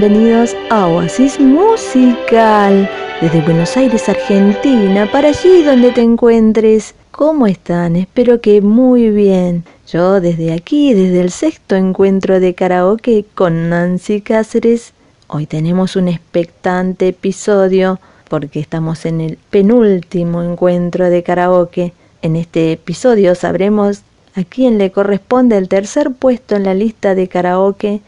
bienvenidos a Oasis Musical desde Buenos Aires, Argentina, para allí donde te encuentres. ¿Cómo están? Espero que muy bien. Yo desde aquí, desde el sexto encuentro de karaoke con Nancy Cáceres, hoy tenemos un expectante episodio porque estamos en el penúltimo encuentro de karaoke. En este episodio sabremos a quién le corresponde el tercer puesto en la lista de karaoke,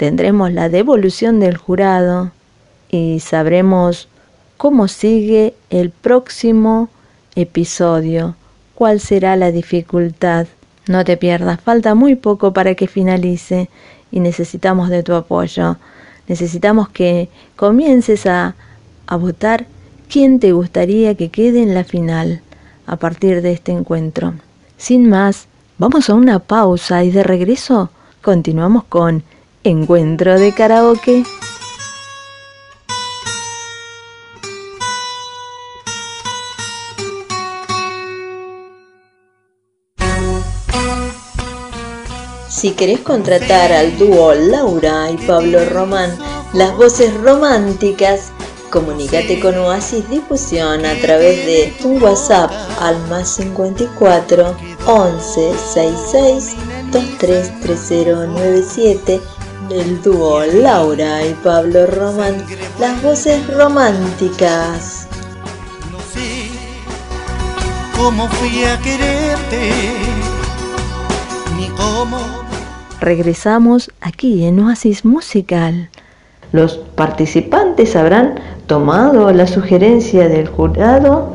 tendremos la devolución del jurado y sabremos cómo sigue el próximo episodio, cuál será la dificultad. No te pierdas, falta muy poco para que finalice y necesitamos de tu apoyo. Necesitamos que comiences a, a votar quién te gustaría que quede en la final a partir de este encuentro. Sin más, vamos a una pausa y de regreso continuamos con Encuentro de Karaoke. Si querés contratar al dúo Laura y Pablo Román, las voces románticas, comunícate con Oasis Difusión a través de un WhatsApp al más 54 11 66 233097 del dúo Laura y Pablo Román, las voces románticas. No sé cómo fui a quererte, ni cómo regresamos aquí en Oasis Musical. Los participantes habrán tomado la sugerencia del jurado.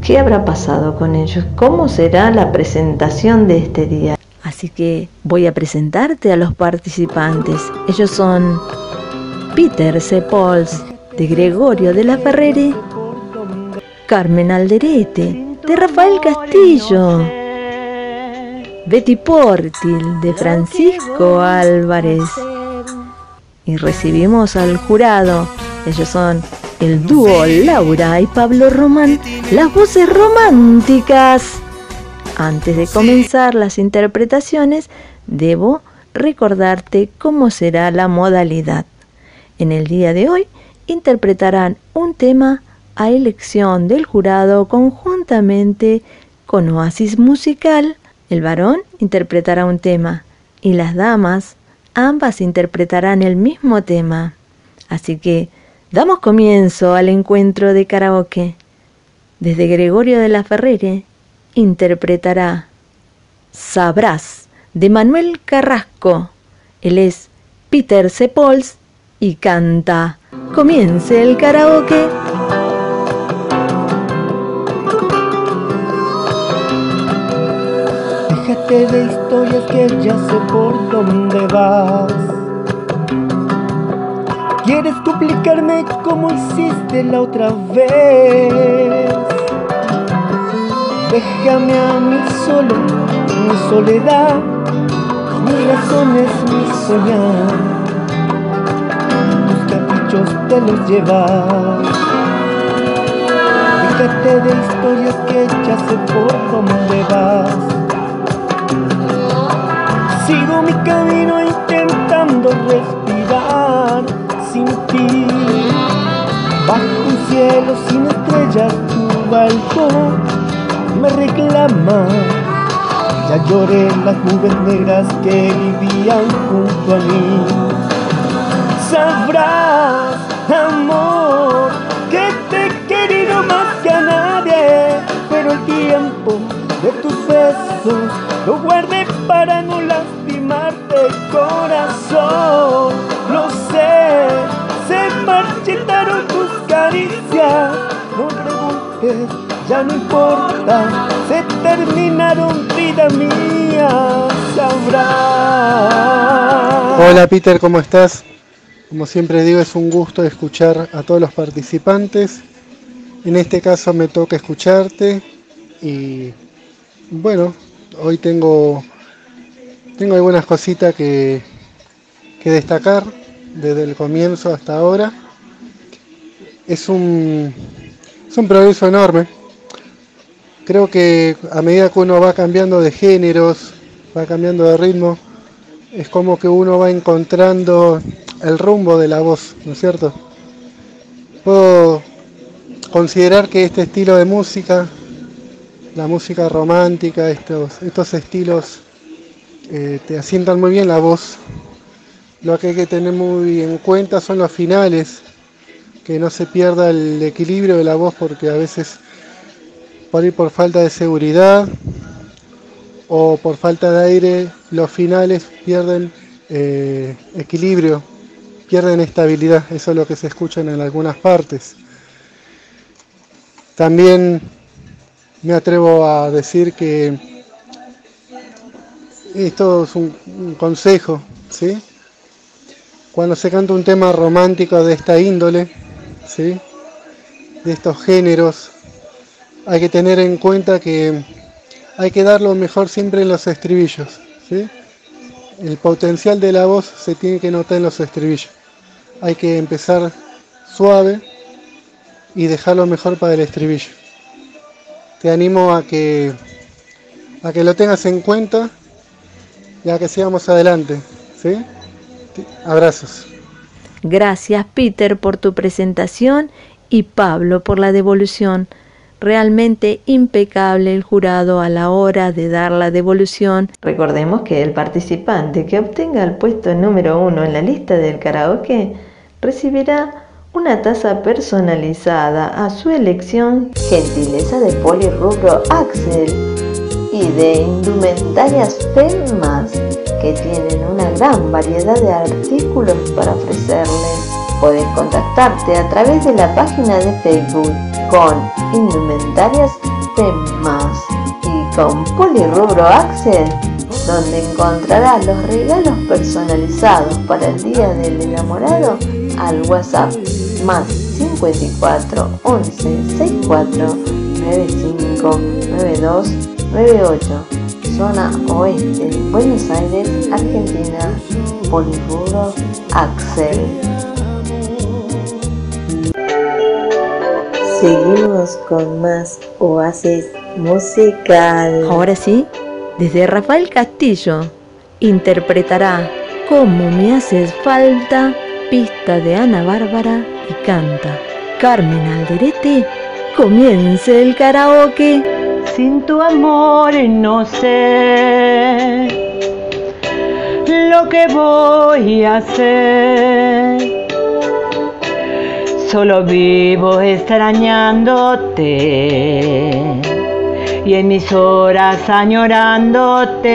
¿Qué habrá pasado con ellos? ¿Cómo será la presentación de este día? Así que voy a presentarte a los participantes. Ellos son Peter Sepols, de Gregorio de la Ferrere, Carmen Alderete, de Rafael Castillo, Betty Portil de Francisco Álvarez. Y recibimos al jurado. Ellos son el dúo Laura y Pablo Román, las voces románticas. Antes de comenzar las interpretaciones, debo recordarte cómo será la modalidad. En el día de hoy interpretarán un tema a elección del jurado conjuntamente con Oasis Musical el varón interpretará un tema y las damas ambas interpretarán el mismo tema. Así que damos comienzo al encuentro de karaoke. Desde Gregorio de la Ferrere interpretará Sabrás de Manuel Carrasco. Él es Peter Sepols y canta Comience el karaoke. Déjate de historias que ya sé por dónde vas. Quieres duplicarme como hiciste la otra vez. Déjame a mí solo, mi soledad, mi razón es mi soñar. Tus caprichos te los llevas. Déjate de historias que ya sé por dónde vas. Sigo mi camino intentando respirar sin ti. Bajo un cielo sin estrellas, tu balcón me reclama. Ya lloré las nubes que vivían junto a mí. Sabrás, amor, que te he querido más que a nadie, pero el tiempo de tus besos lo guardé para no lastimarte corazón. Lo sé, se marchitaron tus caricias. No preguntes, ya no importa, se terminaron vida mía. Sabrás. Hola Peter, ¿cómo estás? Como siempre digo, es un gusto escuchar a todos los participantes. En este caso me toca escucharte y bueno, hoy tengo, tengo algunas cositas que, que destacar desde el comienzo hasta ahora. Es un, es un progreso enorme. Creo que a medida que uno va cambiando de géneros, va cambiando de ritmo, es como que uno va encontrando el rumbo de la voz, ¿no es cierto? Puedo considerar que este estilo de música, la música romántica, estos, estos estilos eh, te asientan muy bien la voz. Lo que hay que tener muy en cuenta son los finales, que no se pierda el equilibrio de la voz porque a veces por ir por falta de seguridad o por falta de aire los finales pierden eh, equilibrio, pierden estabilidad, eso es lo que se escucha en algunas partes. También me atrevo a decir que esto es un, consejo, ¿sí? Cuando se canta un tema romántico de esta índole, ¿sí? De estos géneros, hay que tener en cuenta que hay que dar lo mejor siempre en los estribillos, ¿sí? el potencial de la voz se tiene que notar en los estribillos. Hay que empezar suave y dejarlo mejor para el estribillo. Te animo a que a que lo tengas en cuenta y a que sigamos adelante. ¿sí? Abrazos. Gracias Peter por tu presentación y Pablo por la devolución realmente impecable el jurado a la hora de dar la devolución. Recordemos que el participante que obtenga el puesto número uno en la lista del karaoke recibirá una taza personalizada a su elección, gentileza de Polirrubro Axel y de indumentarias FEMAS que tienen una gran variedad de artículos para ofrecerles. Puedes contactarte a través de la página de Facebook con Indumentarias Temas y con Polirrubro Axel, donde encontrarás los regalos personalizados para el Día del Enamorado al WhatsApp más 54 11 64 95 92 98 zona oeste, Buenos Aires, Argentina, Polirrubro Axel. Seguimos con más Oasis musical. Ahora sí, desde Rafael Castillo interpretará Cómo me haces falta, pista de Ana Bárbara y canta. Carmen Alderete, comience el karaoke. Sin tu amor no sé lo que voy a hacer solo vivo extrañándote. Y en mis horas añorándote.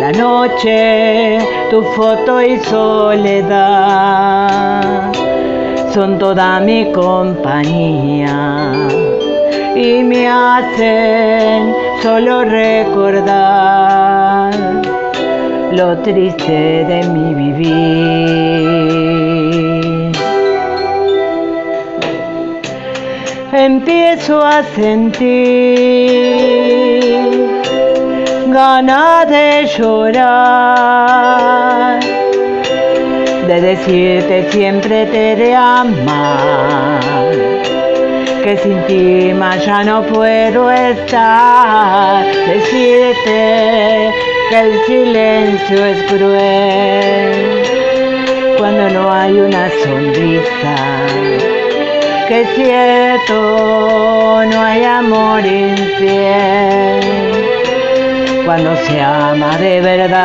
La noche, tu foto y soledad son toda mi compañía. Y me hacen solo recordar lo triste de mi vivir. Empiezo a sentir ganas de llorar, de decirte siempre te de amar, que sin ti más ya no puedo estar, decirte que el silencio es cruel cuando no hay una sonrisa que es cierto, no hay amor infiel. Cuando se ama de verdad.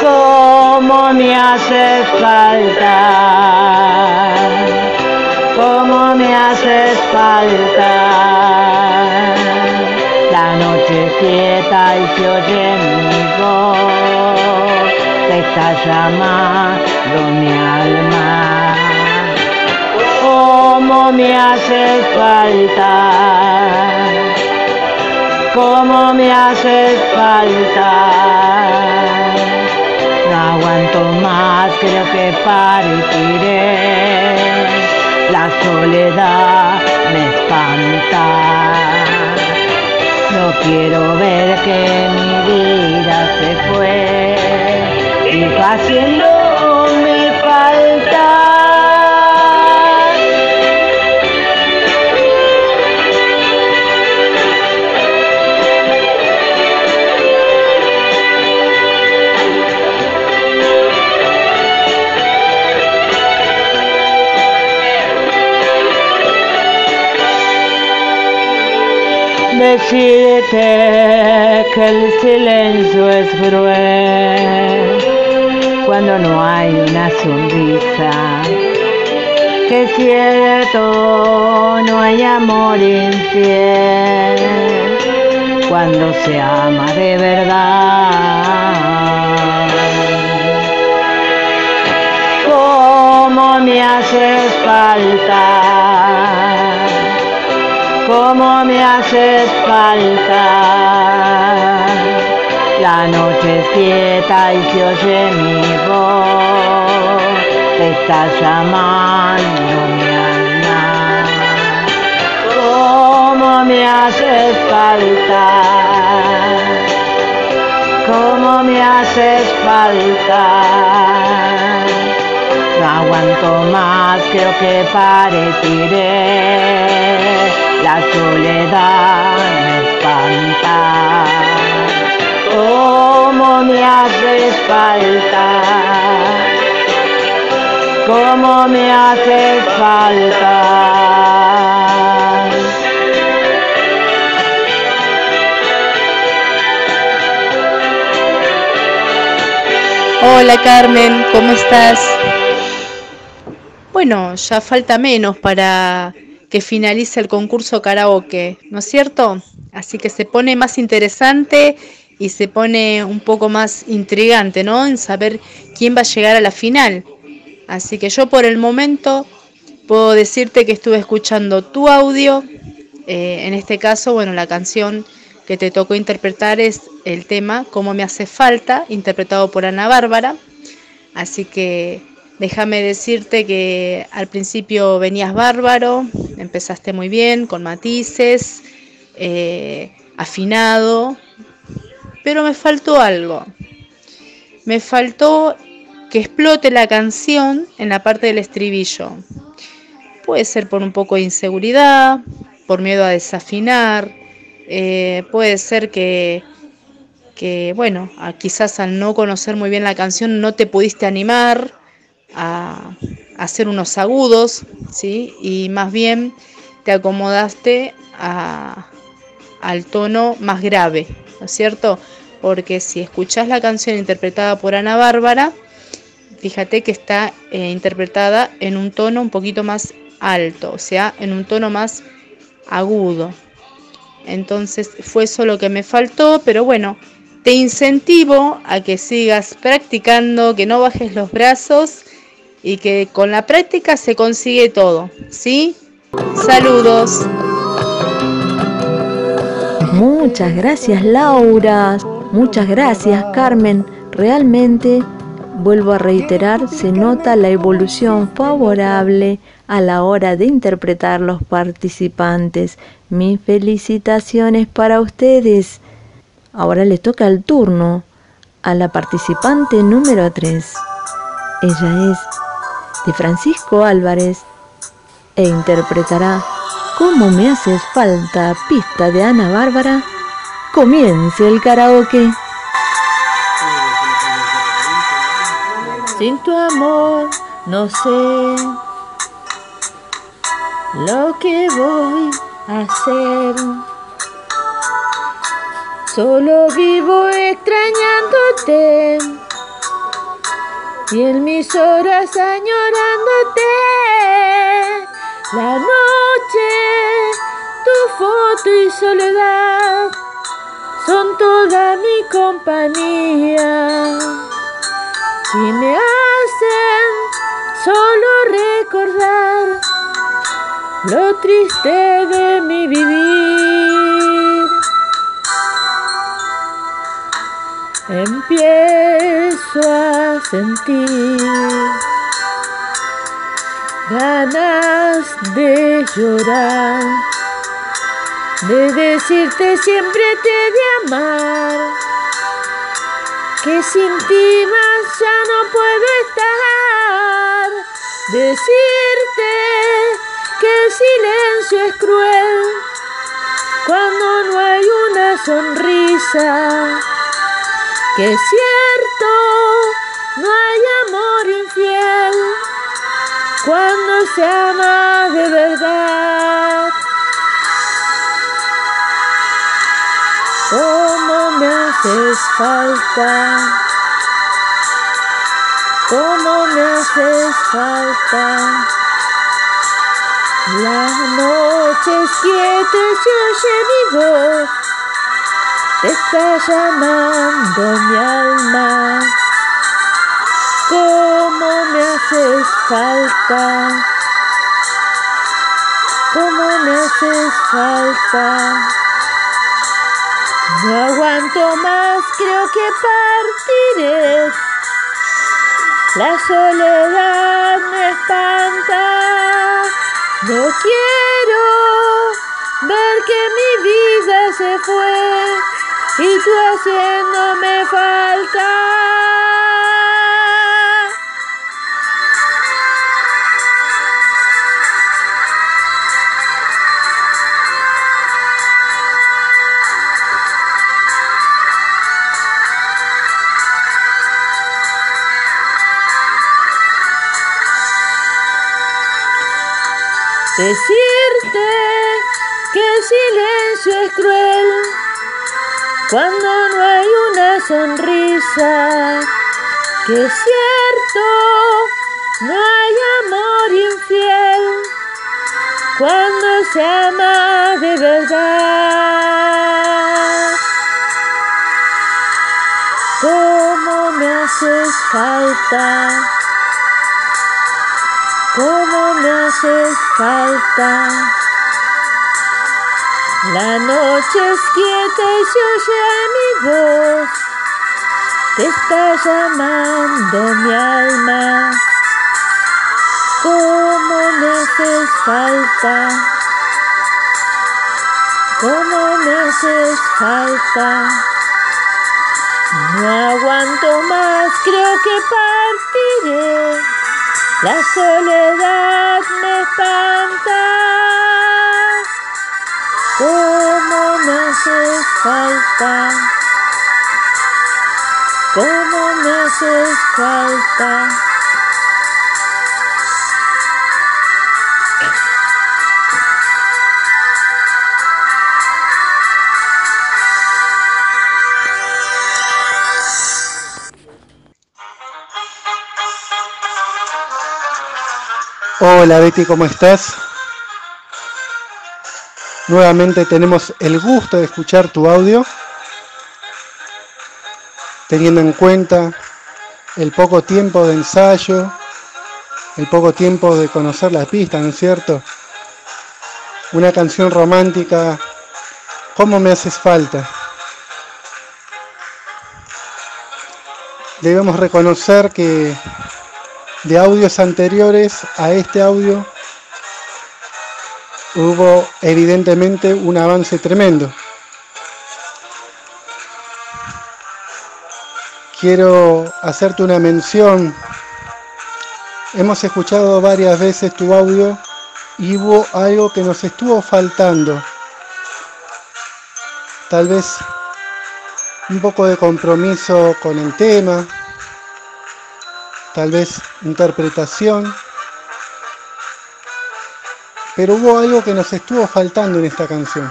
Cómo me hace falta, cómo me hace falta la noche quieta y se oye mi voz está llamando mi alma. Cómo me hace falta, cómo me hace falta. No aguanto más, creo que partiré. La soledad me espanta. No quiero ver que mi vida se fue mi paciencia me falta. Que el silencio es cruel cuando no hay una sonrisa. Que cierto, no hay amor infiel cuando se ama de verdad. Cómo me haces falta cómo me haces falta. La noche es quieta y se oye mi voz, te está llamando mi alma. Cómo me haces falta, cómo me haces falta. No aguanto más, creo que pareceré la soledad me espanta. Cómo me haces falta, cómo me haces falta. Hola Carmen, ¿cómo estás? Bueno, ya falta menos para que finaliza el concurso karaoke, ¿no es cierto? Así que se pone más interesante y se pone un poco más intrigante, ¿no? En saber quién va a llegar a la final. Así que yo por el momento puedo decirte que estuve escuchando tu audio. Eh, en este caso, bueno, la canción que te tocó interpretar es el tema Cómo me hace falta, interpretado por Ana Bárbara. Así que Déjame decirte que al principio venías bárbaro, empezaste muy bien, con matices, eh, afinado, pero me faltó algo. Me faltó que explote la canción en la parte del estribillo. Puede ser por un poco de inseguridad, por miedo a desafinar, eh, puede ser que, que, bueno, quizás al no conocer muy bien la canción no te pudiste animar a, hacer unos agudos, ¿sí? Y más bien te acomodaste al tono más grave, ¿no es cierto? Porque si escuchas la canción interpretada por Ana Bárbara, fíjate que está eh, interpretada en un tono un poquito más alto, o sea, en un tono más agudo. Entonces fue eso lo que me faltó, pero bueno, te incentivo a que sigas practicando, que no bajes los brazos y que con la práctica se consigue todo, ¿sí? Saludos. Muchas gracias Laura, muchas gracias Carmen. Realmente, vuelvo a reiterar, se nota la evolución favorable a la hora de interpretar los participantes. Mis felicitaciones para ustedes. Ahora le toca el turno a la participante número 3. Ella es de Francisco Álvarez e interpretará Cómo me haces falta pista de Ana Bárbara, comience el karaoke. Sin tu amor no sé lo que voy a hacer. Solo vivo extrañándote y en mis horas añorándote. La tu foto y soledad son toda mi compañía y me hacen solo recordar lo triste de mi vivir. Empiezo a sentir ganas de llorar, de decirte siempre te de amar, que sin ti más ya no puedo estar, decirte que el silencio es cruel cuando no hay una sonrisa que es cierto, no hay amor infiel cuando se ama de verdad. haces falta, cómo me haces falta. Las noches quietas yo mi voz, te está llamando mi alma. Cómo me haces falta, cómo me haces falta. No aguanto más, creo que partiré. La soledad me espanta. No quiero ver que mi vida se fue y tú haciéndome falta. Decirte que el silencio es cruel cuando no hay una sonrisa. Que es cierto, no hay amor infiel cuando se ama de verdad. ¿Cómo me haces falta? cómo me haces falta. La noche es quieta y se oye mi voz, te está llamando mi alma. ¿Cómo me haces falta? ¿Cómo me haces falta? No aguanto más, creo que partiré. La soledad me espanta. ¿Cómo me haces falta? ¿Cómo me haces falta? Hola Betty, ¿cómo estás? Nuevamente tenemos el gusto de escuchar tu audio, teniendo en cuenta el poco tiempo de ensayo, el poco tiempo de conocer la pista, ¿no es cierto? Una canción romántica, ¿cómo me haces falta? Debemos reconocer que de audios anteriores a este audio hubo evidentemente un avance tremendo. Quiero hacerte una mención. Hemos escuchado varias veces tu audio y hubo algo que nos estuvo faltando. Tal vez un poco de compromiso con el tema, tal vez interpretación, pero hubo algo que nos estuvo faltando en esta canción.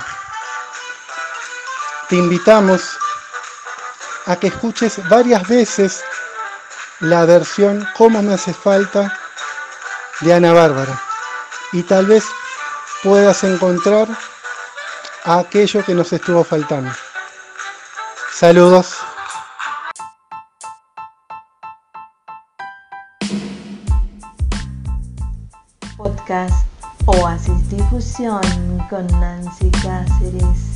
Te invitamos a que escuches varias veces la versión Cómo me hace falta de Ana Bárbara y tal vez puedas encontrar aquello que nos estuvo faltando. Saludos. Oasis Difusión con Nancy Cáceres.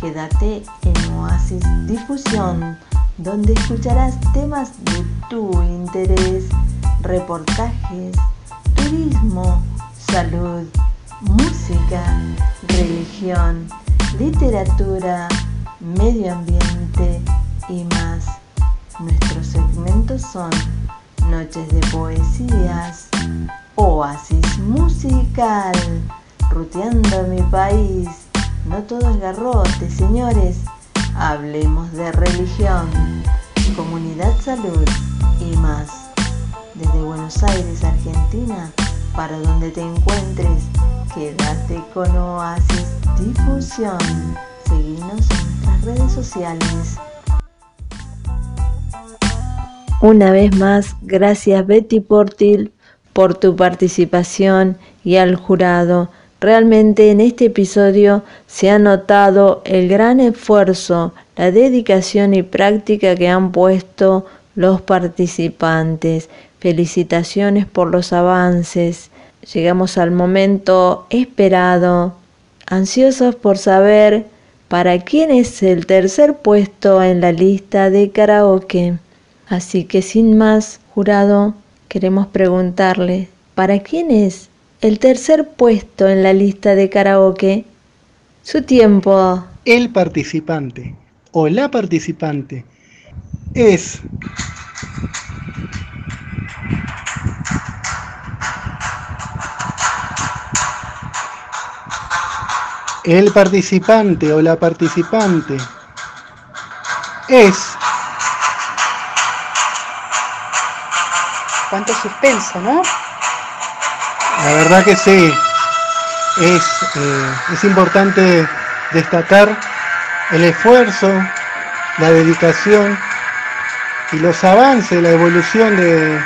Quédate en Oasis Difusión, donde escucharás temas de tu interés, reportajes, turismo, salud, música, religión, literatura, medio ambiente y más. Nuestros segmentos son Noches de Poesías, Oasis Musical, ruteando mi país. No todo es garrote, señores. Hablemos de religión, comunidad salud y más. Desde Buenos Aires, Argentina, para donde te encuentres, quédate con Oasis Difusión. Seguinos en nuestras redes sociales. Una vez más, gracias Betty Portil por tu participación y al jurado. Realmente en este episodio se ha notado el gran esfuerzo, la dedicación y práctica que han puesto los participantes. Felicitaciones por los avances. Llegamos al momento esperado, ansiosos por saber para quién es el tercer puesto en la lista de karaoke. Así que sin más, jurado, queremos preguntarle, ¿para quién es el tercer puesto en la lista de karaoke. Su tiempo. El participante o la participante es el participante o la participante es cuánto suspenso, ¿no? La verdad que sí, es, eh, es importante destacar el esfuerzo, la dedicación y los avances, la evolución de,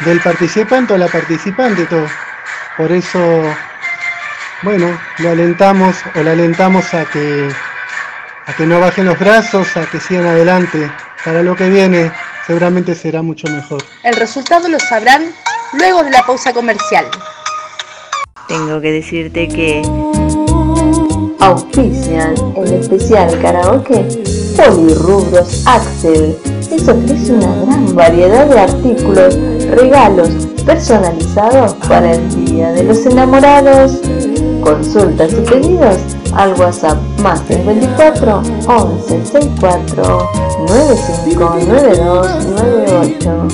del participante o la participante. Todo. Por eso, bueno, lo alentamos o le alentamos a que, a que no bajen los brazos, a que sigan adelante. Para lo que viene seguramente será mucho mejor. El resultado lo sabrán luego de la pausa comercial. Tengo que decirte que auspician en especial karaoke Polirrubros Axel. Les ofrece una gran variedad de artículos, regalos personalizados para el Día de los Enamorados. Consultas y pedidos al WhatsApp más 54 11 64 95 92 98.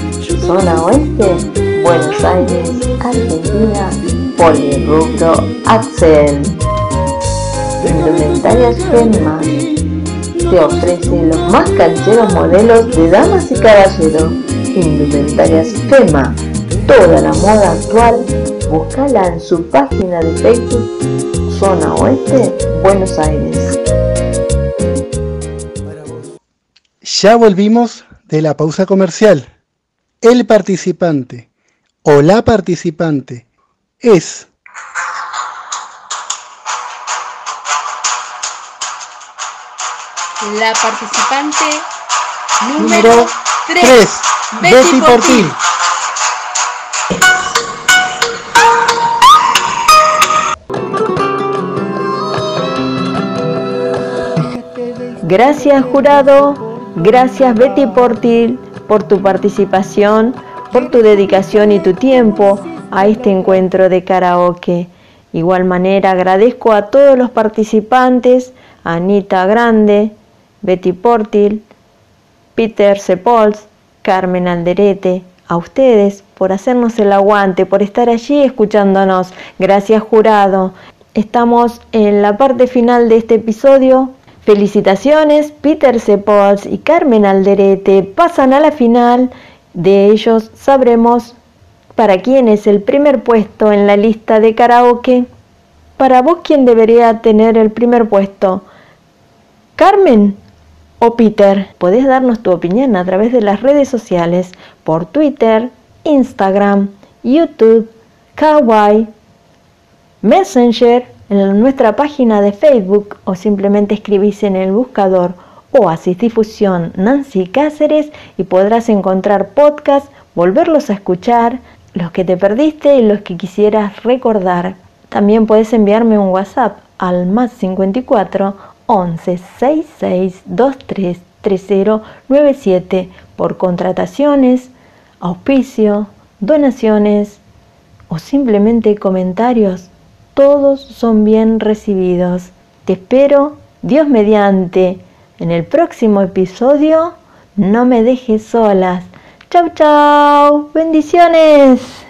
Zona Oeste Buenos Aires, Argentina, Polirrubro Axel. Indumentarias Gemma te ofrece los más cancheros modelos de damas y caballeros. Indumentarias Gema, toda la moda actual, búscala en su página de Facebook, Zona Oeste, Buenos Aires. Ya volvimos de la pausa comercial. El participante o la participante es la participante número 3, Betty Portil. Gracias jurado, gracias Betty Portil por tu participación por tu dedicación y tu tiempo a este encuentro de karaoke. Igual manera agradezco a todos los participantes, Anita Grande, Betty Portil, Peter Sepols, Carmen Alderete, a ustedes por hacernos el aguante, por estar allí escuchándonos. Gracias jurado. Estamos en la parte final de este episodio. Felicitaciones, Peter Sepols y Carmen Alderete pasan a la final de ellos sabremos para quién es el primer puesto en la lista de karaoke. Para vos, ¿quién debería tener el primer puesto? ¿Carmen o Peter? Podés darnos tu opinión a través de las redes sociales, por Twitter, Instagram, YouTube, Kawaii, Messenger, en nuestra página de Facebook o simplemente escribís en el buscador Oasis Difusión Nancy Cáceres y podrás encontrar podcast, volverlos a escuchar, los que te perdiste y los que quisieras recordar. También puedes enviarme un WhatsApp al más 54 11 66 23 3097 por contrataciones, auspicio, donaciones o simplemente comentarios. Todos son bien recibidos. Te espero, Dios mediante en el próximo episodio, no me dejes solas. Chau, chau. Bendiciones.